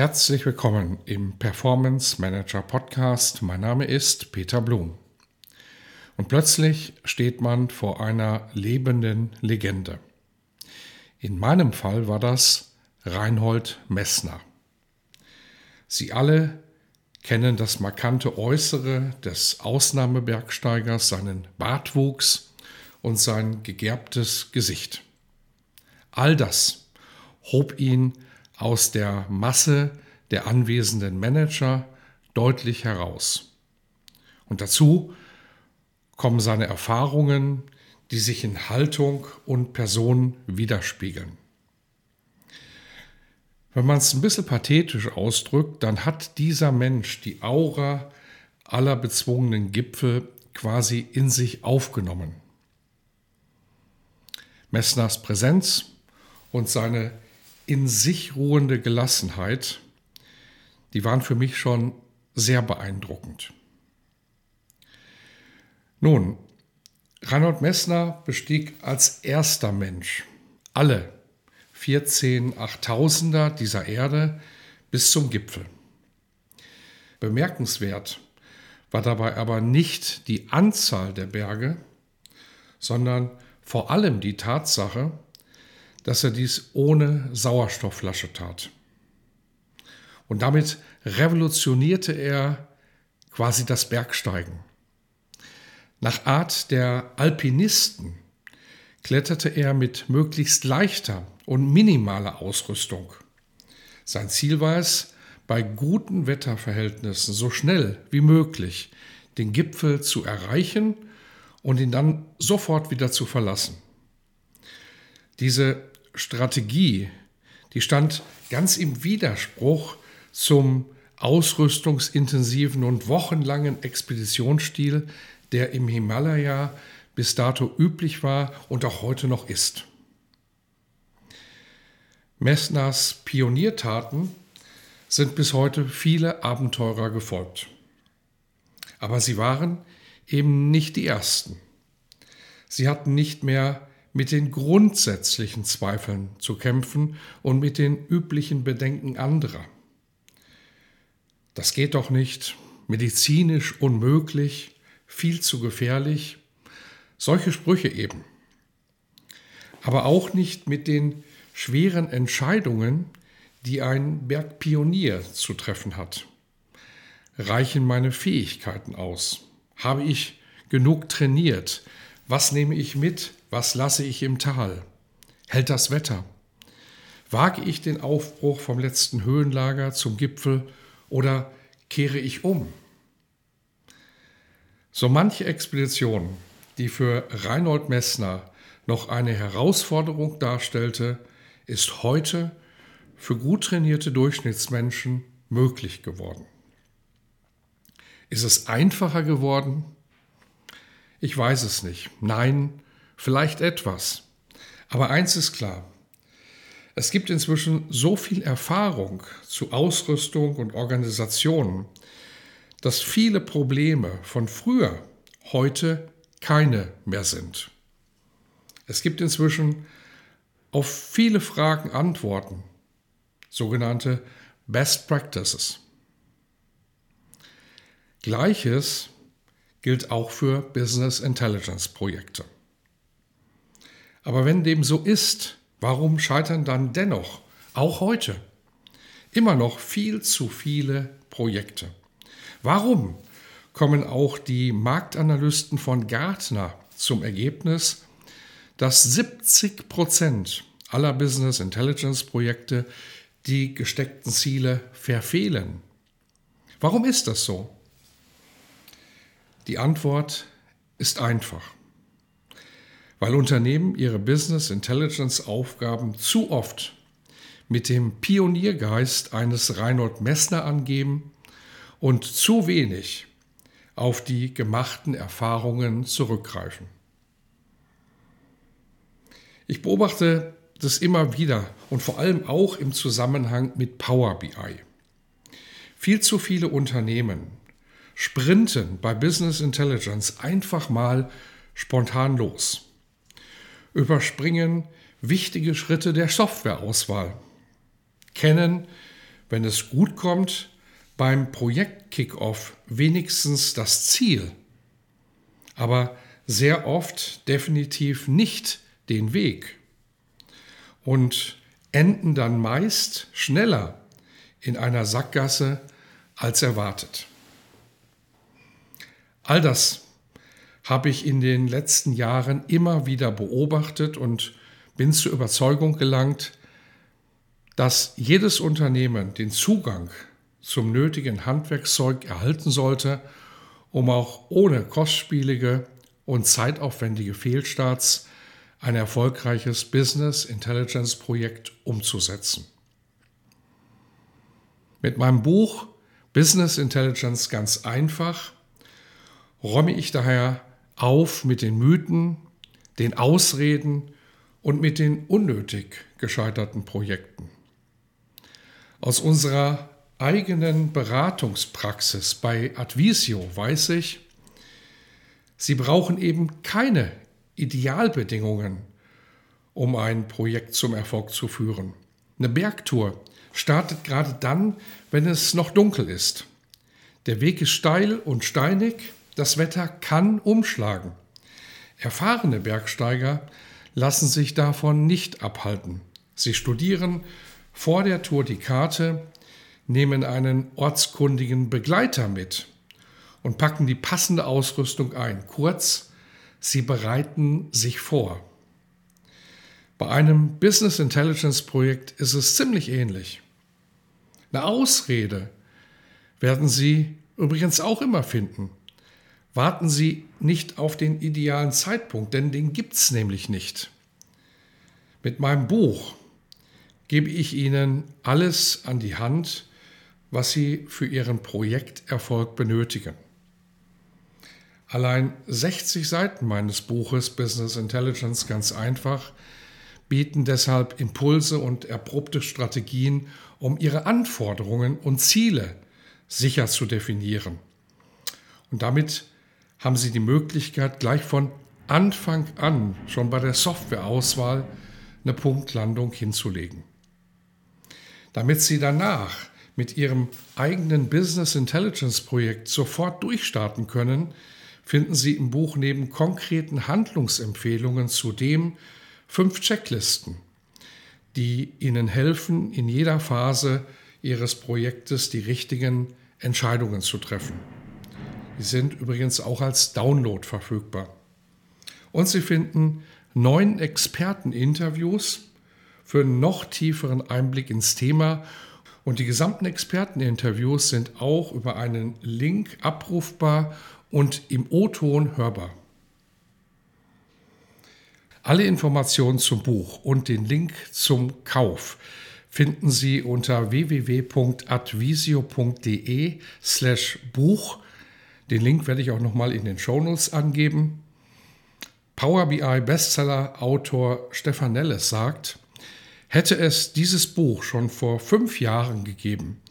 Herzlich willkommen im Performance Manager Podcast. Mein Name ist Peter Blum. Und plötzlich steht man vor einer lebenden Legende. In meinem Fall war das Reinhold Messner. Sie alle kennen das markante Äußere des Ausnahmebergsteigers, seinen Bartwuchs und sein gegerbtes Gesicht. All das hob ihn aus der Masse der anwesenden Manager deutlich heraus. Und dazu kommen seine Erfahrungen, die sich in Haltung und Person widerspiegeln. Wenn man es ein bisschen pathetisch ausdrückt, dann hat dieser Mensch die Aura aller bezwungenen Gipfel quasi in sich aufgenommen. Messners Präsenz und seine in sich ruhende Gelassenheit, die waren für mich schon sehr beeindruckend. Nun, Reinhold Messner bestieg als erster Mensch alle 14 Achttausender dieser Erde bis zum Gipfel. Bemerkenswert war dabei aber nicht die Anzahl der Berge, sondern vor allem die Tatsache, dass er dies ohne Sauerstoffflasche tat. Und damit revolutionierte er quasi das Bergsteigen. Nach Art der Alpinisten kletterte er mit möglichst leichter und minimaler Ausrüstung. Sein Ziel war es, bei guten Wetterverhältnissen so schnell wie möglich den Gipfel zu erreichen und ihn dann sofort wieder zu verlassen. Diese Strategie, die stand ganz im Widerspruch zum ausrüstungsintensiven und wochenlangen Expeditionsstil, der im Himalaya bis dato üblich war und auch heute noch ist. Messners Pioniertaten sind bis heute viele Abenteurer gefolgt. Aber sie waren eben nicht die ersten. Sie hatten nicht mehr mit den grundsätzlichen Zweifeln zu kämpfen und mit den üblichen Bedenken anderer. Das geht doch nicht, medizinisch unmöglich, viel zu gefährlich, solche Sprüche eben. Aber auch nicht mit den schweren Entscheidungen, die ein Bergpionier zu treffen hat. Reichen meine Fähigkeiten aus? Habe ich genug trainiert? Was nehme ich mit? Was lasse ich im Tal? Hält das Wetter? Wage ich den Aufbruch vom letzten Höhenlager zum Gipfel oder kehre ich um? So manche Expedition, die für Reinhold Messner noch eine Herausforderung darstellte, ist heute für gut trainierte Durchschnittsmenschen möglich geworden. Ist es einfacher geworden? Ich weiß es nicht. Nein, vielleicht etwas. Aber eins ist klar. Es gibt inzwischen so viel Erfahrung zu Ausrüstung und Organisation, dass viele Probleme von früher heute keine mehr sind. Es gibt inzwischen auf viele Fragen Antworten, sogenannte Best Practices. Gleiches gilt auch für Business Intelligence Projekte. Aber wenn dem so ist, warum scheitern dann dennoch, auch heute, immer noch viel zu viele Projekte? Warum kommen auch die Marktanalysten von Gartner zum Ergebnis, dass 70 Prozent aller Business Intelligence Projekte die gesteckten Ziele verfehlen? Warum ist das so? Die Antwort ist einfach weil Unternehmen ihre Business Intelligence Aufgaben zu oft mit dem Pioniergeist eines Reinhold Messner angeben und zu wenig auf die gemachten Erfahrungen zurückgreifen. Ich beobachte das immer wieder und vor allem auch im Zusammenhang mit Power BI. Viel zu viele Unternehmen sprinten bei Business Intelligence einfach mal spontan los, überspringen wichtige Schritte der Softwareauswahl, kennen, wenn es gut kommt, beim Projekt Kickoff wenigstens das Ziel, aber sehr oft definitiv nicht den Weg und enden dann meist schneller in einer Sackgasse als erwartet. All das habe ich in den letzten Jahren immer wieder beobachtet und bin zur Überzeugung gelangt, dass jedes Unternehmen den Zugang zum nötigen Handwerkszeug erhalten sollte, um auch ohne kostspielige und zeitaufwendige Fehlstarts ein erfolgreiches Business Intelligence Projekt umzusetzen. Mit meinem Buch Business Intelligence ganz einfach räume ich daher auf mit den Mythen, den Ausreden und mit den unnötig gescheiterten Projekten. Aus unserer eigenen Beratungspraxis bei Advisio weiß ich, Sie brauchen eben keine Idealbedingungen, um ein Projekt zum Erfolg zu führen. Eine Bergtour startet gerade dann, wenn es noch dunkel ist. Der Weg ist steil und steinig, das Wetter kann umschlagen. Erfahrene Bergsteiger lassen sich davon nicht abhalten. Sie studieren vor der Tour die Karte, nehmen einen ortskundigen Begleiter mit und packen die passende Ausrüstung ein. Kurz, Sie bereiten sich vor. Bei einem Business Intelligence Projekt ist es ziemlich ähnlich. Eine Ausrede werden Sie übrigens auch immer finden. Warten Sie nicht auf den idealen Zeitpunkt, denn den gibt es nämlich nicht. Mit meinem Buch gebe ich Ihnen alles an die Hand, was Sie für Ihren Projekterfolg benötigen. Allein 60 Seiten meines Buches Business Intelligence ganz einfach bieten deshalb Impulse und erprobte Strategien, um Ihre Anforderungen und Ziele sicher zu definieren. Und damit haben Sie die Möglichkeit, gleich von Anfang an, schon bei der Softwareauswahl, eine Punktlandung hinzulegen. Damit Sie danach mit Ihrem eigenen Business Intelligence Projekt sofort durchstarten können, finden Sie im Buch neben konkreten Handlungsempfehlungen zudem fünf Checklisten, die Ihnen helfen, in jeder Phase Ihres Projektes die richtigen Entscheidungen zu treffen. Die sind übrigens auch als Download verfügbar. Und Sie finden neun Experteninterviews für einen noch tieferen Einblick ins Thema und die gesamten Experteninterviews sind auch über einen Link abrufbar und im O-Ton hörbar. Alle Informationen zum Buch und den Link zum Kauf finden Sie unter www.advisio.de slash Buch. Den Link werde ich auch nochmal in den Shownotes angeben. Power BI Bestseller Autor Stefan Nelles sagt, hätte es dieses Buch schon vor fünf Jahren gegeben,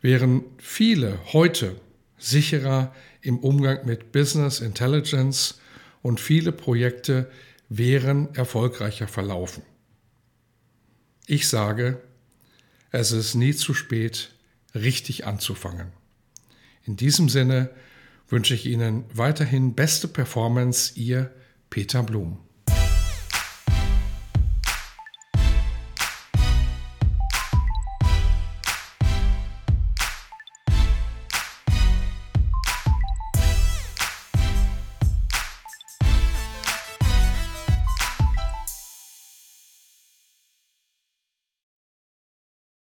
wären viele heute sicherer im Umgang mit Business Intelligence und viele Projekte wären erfolgreicher verlaufen. Ich sage, es ist nie zu spät, richtig anzufangen. In diesem Sinne wünsche ich Ihnen weiterhin beste Performance, Ihr Peter Blum.